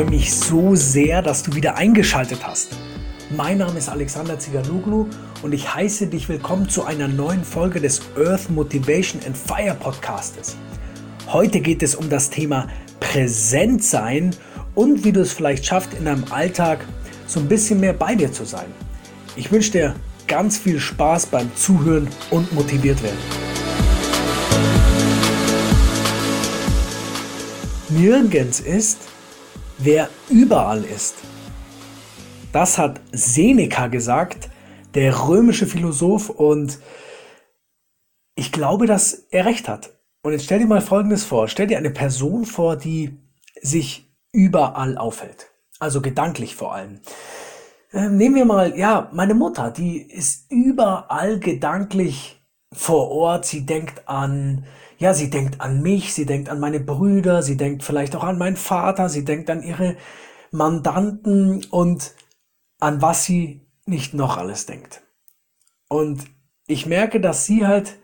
freue mich so sehr, dass du wieder eingeschaltet hast. Mein Name ist Alexander Ziganoglu und ich heiße dich willkommen zu einer neuen Folge des Earth Motivation and Fire Podcastes. Heute geht es um das Thema Präsent sein und wie du es vielleicht schaffst, in deinem Alltag so ein bisschen mehr bei dir zu sein. Ich wünsche dir ganz viel Spaß beim Zuhören und motiviert werden. Nirgends ist, wer überall ist. Das hat Seneca gesagt, der römische Philosoph, und ich glaube, dass er recht hat. Und jetzt stell dir mal Folgendes vor. Stell dir eine Person vor, die sich überall aufhält. Also gedanklich vor allem. Ähm, nehmen wir mal, ja, meine Mutter, die ist überall gedanklich vor Ort. Sie denkt an ja, sie denkt an mich, sie denkt an meine Brüder, sie denkt vielleicht auch an meinen Vater, sie denkt an ihre Mandanten und an was sie nicht noch alles denkt. Und ich merke, dass sie halt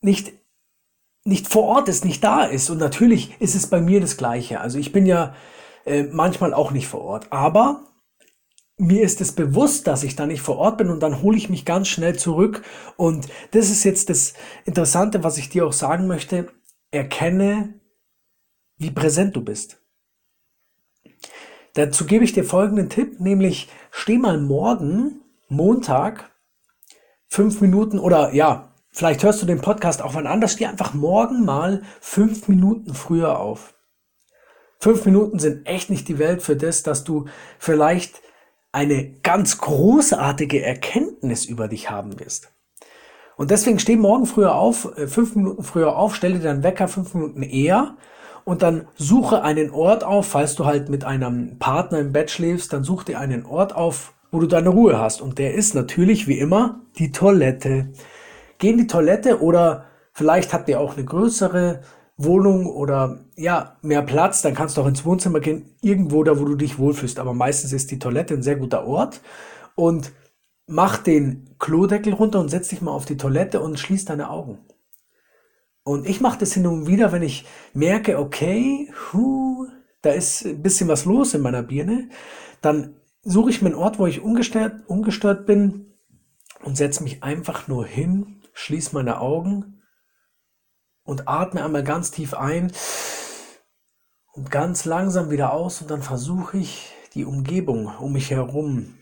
nicht nicht vor Ort ist, nicht da ist. Und natürlich ist es bei mir das Gleiche. Also ich bin ja äh, manchmal auch nicht vor Ort. Aber mir ist es bewusst, dass ich da nicht vor Ort bin und dann hole ich mich ganz schnell zurück. Und das ist jetzt das Interessante, was ich dir auch sagen möchte. Erkenne, wie präsent du bist. Dazu gebe ich dir folgenden Tipp, nämlich steh mal morgen, Montag, fünf Minuten oder ja, vielleicht hörst du den Podcast auch wann anders, steh einfach morgen mal fünf Minuten früher auf. Fünf Minuten sind echt nicht die Welt für das, dass du vielleicht eine ganz großartige Erkenntnis über dich haben wirst. Und deswegen steh morgen früher auf, äh, fünf Minuten früher auf, stelle deinen Wecker fünf Minuten eher und dann suche einen Ort auf, falls du halt mit einem Partner im Bett schläfst, dann such dir einen Ort auf, wo du deine Ruhe hast. Und der ist natürlich wie immer die Toilette. Geh in die Toilette oder vielleicht habt ihr auch eine größere Wohnung oder ja, mehr Platz, dann kannst du auch ins Wohnzimmer gehen, irgendwo da, wo du dich wohlfühlst. Aber meistens ist die Toilette ein sehr guter Ort. Und mach den Klodeckel runter und setz dich mal auf die Toilette und schließ deine Augen. Und ich mache das hin und wieder, wenn ich merke, okay, hu, da ist ein bisschen was los in meiner Birne, dann suche ich mir einen Ort, wo ich ungestört, ungestört bin und setze mich einfach nur hin, schließe meine Augen und atme einmal ganz tief ein und ganz langsam wieder aus und dann versuche ich die Umgebung um mich herum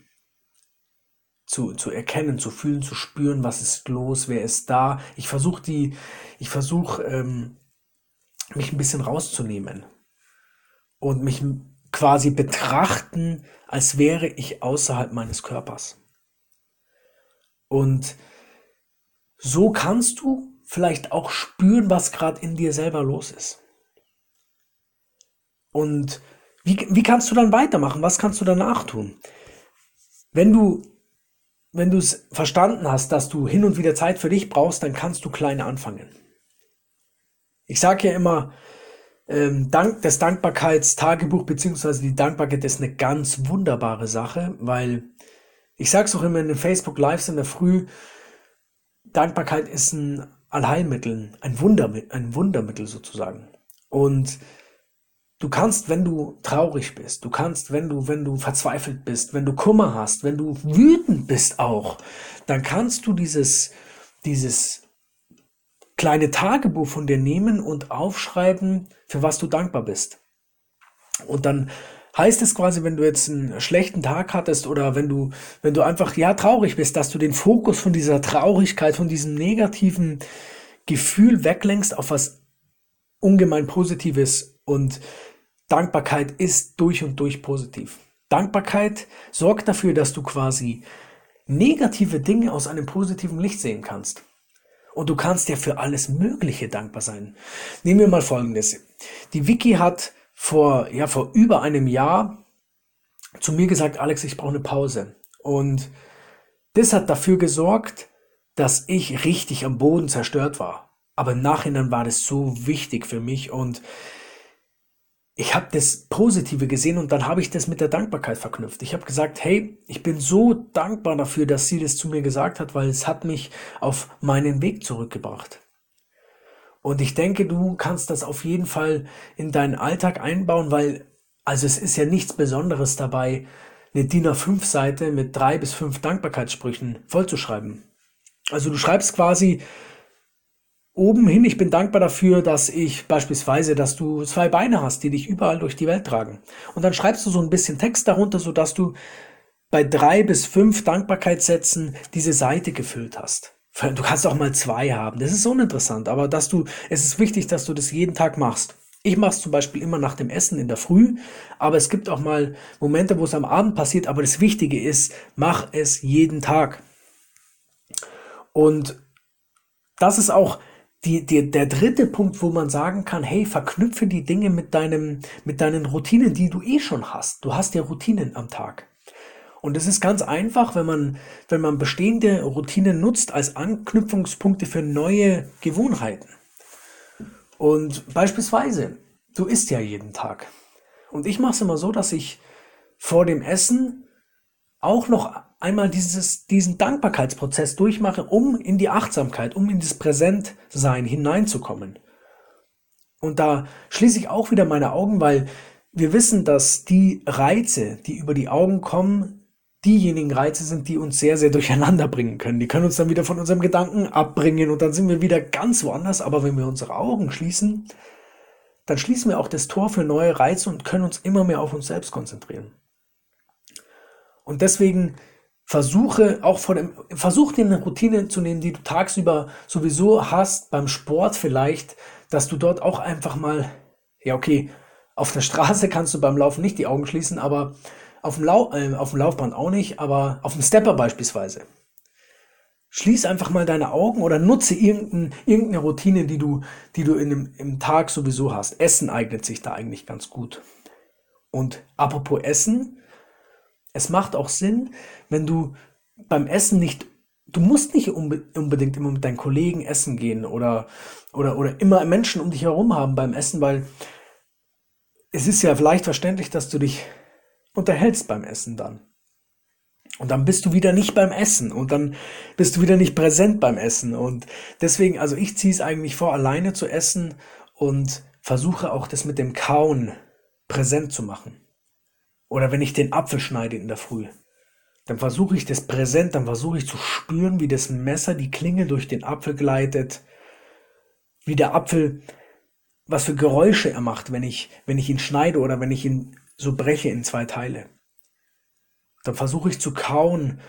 zu, zu erkennen, zu fühlen, zu spüren, was ist los, wer ist da. Ich versuche die, ich versuche ähm, mich ein bisschen rauszunehmen und mich quasi betrachten, als wäre ich außerhalb meines Körpers. Und so kannst du vielleicht auch spüren, was gerade in dir selber los ist. Und wie, wie kannst du dann weitermachen? Was kannst du danach tun? Wenn du wenn du es verstanden hast, dass du hin und wieder Zeit für dich brauchst, dann kannst du klein anfangen. Ich sage ja immer, ähm, Dank, das Dankbarkeitstagebuch beziehungsweise die Dankbarkeit ist eine ganz wunderbare Sache, weil ich sage es auch immer in den Facebook Lives in der Früh, Dankbarkeit ist ein Allheilmittel, ein, Wundermittel, ein Wundermittel sozusagen. Und du kannst, wenn du traurig bist, du kannst, wenn du, wenn du verzweifelt bist, wenn du Kummer hast, wenn du wütend bist auch, dann kannst du dieses, dieses kleine Tagebuch von dir nehmen und aufschreiben, für was du dankbar bist. Und dann heißt es quasi, wenn du jetzt einen schlechten Tag hattest oder wenn du, wenn du einfach, ja, traurig bist, dass du den Fokus von dieser Traurigkeit, von diesem negativen Gefühl weglenkst auf was ungemein Positives und Dankbarkeit ist durch und durch positiv. Dankbarkeit sorgt dafür, dass du quasi negative Dinge aus einem positiven Licht sehen kannst. Und du kannst ja für alles Mögliche dankbar sein. Nehmen wir mal Folgendes. Die Wiki hat vor, ja, vor über einem Jahr zu mir gesagt, Alex, ich brauche eine Pause. Und das hat dafür gesorgt, dass ich richtig am Boden zerstört war. Aber im Nachhinein war das so wichtig für mich und ich habe das Positive gesehen und dann habe ich das mit der Dankbarkeit verknüpft. Ich habe gesagt, hey, ich bin so dankbar dafür, dass sie das zu mir gesagt hat, weil es hat mich auf meinen Weg zurückgebracht. Und ich denke, du kannst das auf jeden Fall in deinen Alltag einbauen, weil Also es ist ja nichts Besonderes dabei, eine DIN A5-Seite mit drei bis fünf Dankbarkeitssprüchen vollzuschreiben. Also du schreibst quasi oben hin, ich bin dankbar dafür, dass ich beispielsweise, dass du zwei Beine hast, die dich überall durch die Welt tragen. Und dann schreibst du so ein bisschen Text darunter, sodass du bei drei bis fünf Dankbarkeitssätzen diese Seite gefüllt hast. Du kannst auch mal zwei haben. Das ist uninteressant, aber dass du, es ist wichtig, dass du das jeden Tag machst. Ich mache es zum Beispiel immer nach dem Essen in der Früh, aber es gibt auch mal Momente, wo es am Abend passiert. Aber das Wichtige ist, mach es jeden Tag. Und das ist auch die, die, der dritte Punkt, wo man sagen kann, hey, verknüpfe die Dinge mit deinem, mit deinen Routinen, die du eh schon hast. Du hast ja Routinen am Tag. Und es ist ganz einfach, wenn man, wenn man bestehende Routinen nutzt als Anknüpfungspunkte für neue Gewohnheiten. Und beispielsweise, du isst ja jeden Tag. Und ich mache es immer so, dass ich vor dem Essen auch noch einmal dieses, diesen Dankbarkeitsprozess durchmache, um in die Achtsamkeit, um in das Präsentsein hineinzukommen. Und da schließe ich auch wieder meine Augen, weil wir wissen, dass die Reize, die über die Augen kommen, diejenigen Reize sind, die uns sehr, sehr durcheinander bringen können. Die können uns dann wieder von unserem Gedanken abbringen und dann sind wir wieder ganz woanders. Aber wenn wir unsere Augen schließen, dann schließen wir auch das Tor für neue Reize und können uns immer mehr auf uns selbst konzentrieren. Und deswegen versuche auch vor dem, versuch dir eine Routine zu nehmen, die du tagsüber sowieso hast, beim Sport vielleicht, dass du dort auch einfach mal, ja okay, auf der Straße kannst du beim Laufen nicht die Augen schließen, aber auf dem, Lau äh, auf dem Laufband auch nicht, aber auf dem Stepper beispielsweise. Schließ einfach mal deine Augen oder nutze irgendein, irgendeine Routine, die du, die du in dem, im Tag sowieso hast. Essen eignet sich da eigentlich ganz gut. Und apropos Essen, es macht auch Sinn, wenn du beim Essen nicht, du musst nicht unbe unbedingt immer mit deinen Kollegen essen gehen oder, oder, oder immer Menschen um dich herum haben beim Essen, weil es ist ja vielleicht verständlich, dass du dich unterhältst beim Essen dann. Und dann bist du wieder nicht beim Essen und dann bist du wieder nicht präsent beim Essen. Und deswegen, also ich ziehe es eigentlich vor, alleine zu essen und versuche auch das mit dem Kauen präsent zu machen. Oder wenn ich den Apfel schneide in der Früh, dann versuche ich das präsent, dann versuche ich zu spüren, wie das Messer die Klinge durch den Apfel gleitet, wie der Apfel, was für Geräusche er macht, wenn ich, wenn ich ihn schneide oder wenn ich ihn so breche in zwei Teile. Dann versuche ich zu kauen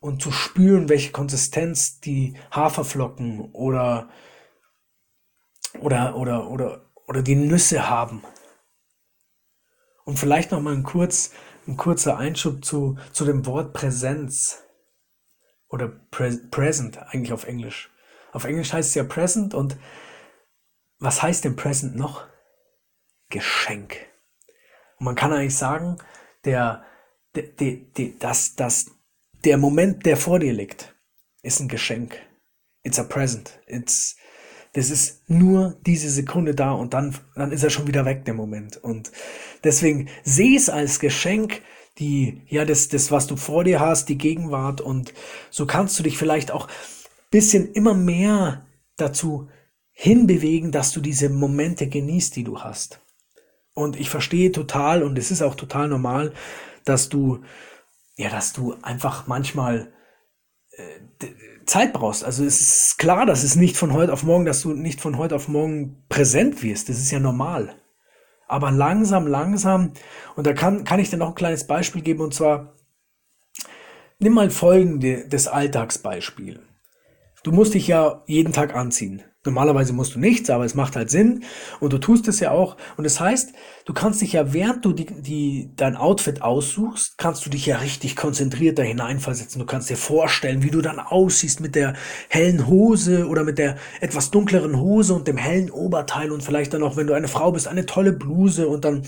und zu spüren, welche Konsistenz die Haferflocken oder, oder, oder, oder, oder die Nüsse haben. Und vielleicht noch mal ein, kurz, ein kurzer Einschub zu, zu dem Wort Präsenz oder pre present eigentlich auf Englisch. Auf Englisch heißt es ja present und was heißt denn present noch? Geschenk. Und man kann eigentlich sagen, der, der, der, der, das, das, der Moment, der vor dir liegt, ist ein Geschenk. It's a present. It's, das ist nur diese Sekunde da und dann, dann ist er schon wieder weg, der Moment. Und deswegen sehe es als Geschenk, die, ja, das, das, was du vor dir hast, die Gegenwart und so kannst du dich vielleicht auch bisschen immer mehr dazu hinbewegen, dass du diese Momente genießt, die du hast. Und ich verstehe total und es ist auch total normal, dass du, ja, dass du einfach manchmal äh, Zeit brauchst. Also es ist klar, dass es nicht von heute auf morgen, dass du nicht von heute auf morgen präsent wirst. Das ist ja normal. Aber langsam, langsam, und da kann, kann ich dir noch ein kleines Beispiel geben, und zwar, nimm mal folgende, das Alltagsbeispiel. Du musst dich ja jeden Tag anziehen. Normalerweise musst du nichts, aber es macht halt Sinn und du tust es ja auch. Und das heißt, du kannst dich ja, während du die, die, dein Outfit aussuchst, kannst du dich ja richtig konzentriert da hineinversetzen. Du kannst dir vorstellen, wie du dann aussiehst mit der hellen Hose oder mit der etwas dunkleren Hose und dem hellen Oberteil und vielleicht dann auch, wenn du eine Frau bist, eine tolle Bluse und dann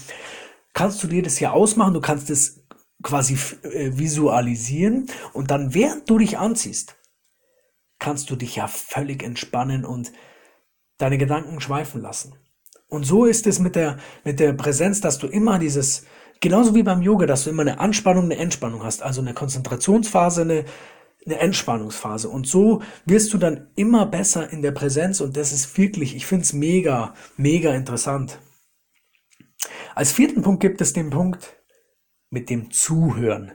kannst du dir das ja ausmachen. Du kannst es quasi äh, visualisieren und dann, während du dich anziehst, kannst du dich ja völlig entspannen und deine Gedanken schweifen lassen. Und so ist es mit der, mit der Präsenz, dass du immer dieses, genauso wie beim Yoga, dass du immer eine Anspannung, eine Entspannung hast, also eine Konzentrationsphase, eine, eine Entspannungsphase. Und so wirst du dann immer besser in der Präsenz und das ist wirklich, ich finde es mega, mega interessant. Als vierten Punkt gibt es den Punkt mit dem Zuhören.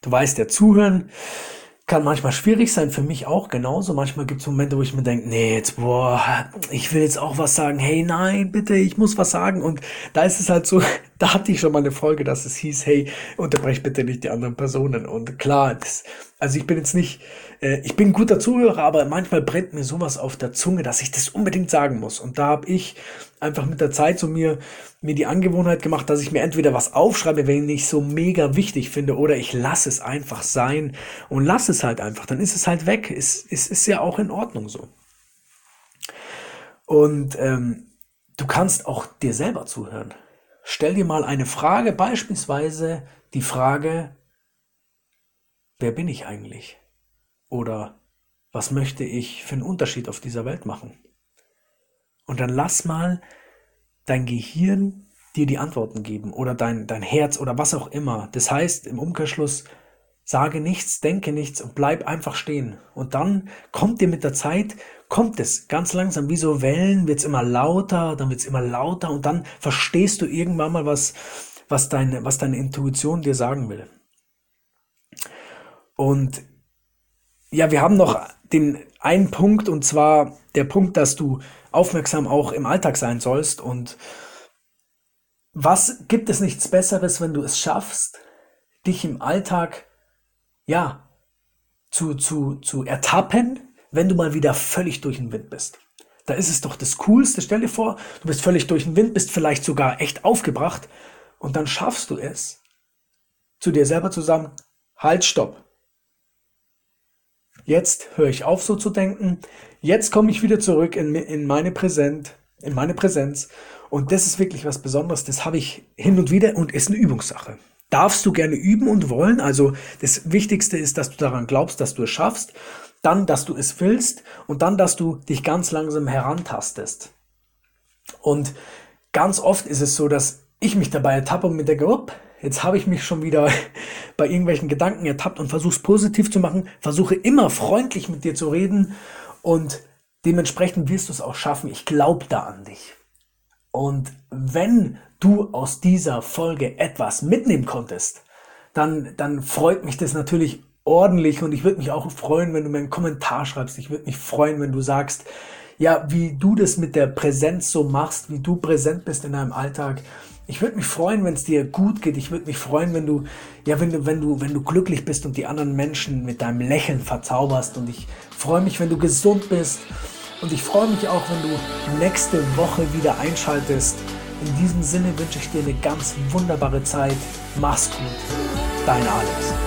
Du weißt, der Zuhören kann manchmal schwierig sein, für mich auch genauso. Manchmal gibt es Momente, wo ich mir denke, nee, jetzt, boah, ich will jetzt auch was sagen. Hey, nein, bitte, ich muss was sagen. Und da ist es halt so, da hatte ich schon mal eine Folge, dass es hieß, hey, unterbrech bitte nicht die anderen Personen. Und klar, das, also ich bin jetzt nicht, äh, ich bin ein guter Zuhörer, aber manchmal brennt mir sowas auf der Zunge, dass ich das unbedingt sagen muss. Und da habe ich einfach mit der Zeit so mir, mir die Angewohnheit gemacht, dass ich mir entweder was aufschreibe, wenn ich so mega wichtig finde, oder ich lasse es einfach sein und lasse es halt einfach. Dann ist es halt weg. Es, es ist ja auch in Ordnung so. Und ähm, du kannst auch dir selber zuhören. Stell dir mal eine Frage, beispielsweise die Frage, wer bin ich eigentlich? Oder was möchte ich für einen Unterschied auf dieser Welt machen? Und dann lass mal dein Gehirn dir die Antworten geben oder dein, dein Herz oder was auch immer. Das heißt, im Umkehrschluss, sage nichts, denke nichts und bleib einfach stehen. Und dann kommt dir mit der Zeit, kommt es ganz langsam, wie so Wellen, wird es immer lauter, dann wird es immer lauter und dann verstehst du irgendwann mal, was, was, deine, was deine Intuition dir sagen will. Und ja, wir haben noch den einen Punkt und zwar der Punkt, dass du aufmerksam auch im Alltag sein sollst. Und was gibt es nichts Besseres, wenn du es schaffst, dich im Alltag, ja, zu, zu, zu ertappen, wenn du mal wieder völlig durch den Wind bist. Da ist es doch das Coolste. Stell dir vor, du bist völlig durch den Wind, bist vielleicht sogar echt aufgebracht und dann schaffst du es, zu dir selber zu sagen, halt, stopp. Jetzt höre ich auf, so zu denken. Jetzt komme ich wieder zurück in, in meine Präsent, in meine Präsenz. Und das ist wirklich was Besonderes. Das habe ich hin und wieder und ist eine Übungssache. Darfst du gerne üben und wollen. Also das Wichtigste ist, dass du daran glaubst, dass du es schaffst. Dann, dass du es willst. Und dann, dass du dich ganz langsam herantastest. Und ganz oft ist es so, dass ich mich dabei ertappe und mir denke, upp, jetzt habe ich mich schon wieder bei irgendwelchen Gedanken ertappt und versuche es positiv zu machen, versuche immer freundlich mit dir zu reden und dementsprechend wirst du es auch schaffen. Ich glaube da an dich. Und wenn du aus dieser Folge etwas mitnehmen konntest, dann, dann freut mich das natürlich ordentlich und ich würde mich auch freuen, wenn du mir einen Kommentar schreibst. Ich würde mich freuen, wenn du sagst, ja, wie du das mit der Präsenz so machst, wie du präsent bist in deinem Alltag. Ich würde mich freuen, wenn es dir gut geht. Ich würde mich freuen, wenn du, ja, wenn du, wenn du, wenn du glücklich bist und die anderen Menschen mit deinem Lächeln verzauberst. Und ich freue mich, wenn du gesund bist. Und ich freue mich auch, wenn du nächste Woche wieder einschaltest. In diesem Sinne wünsche ich dir eine ganz wunderbare Zeit. Mach's gut. Dein Alex.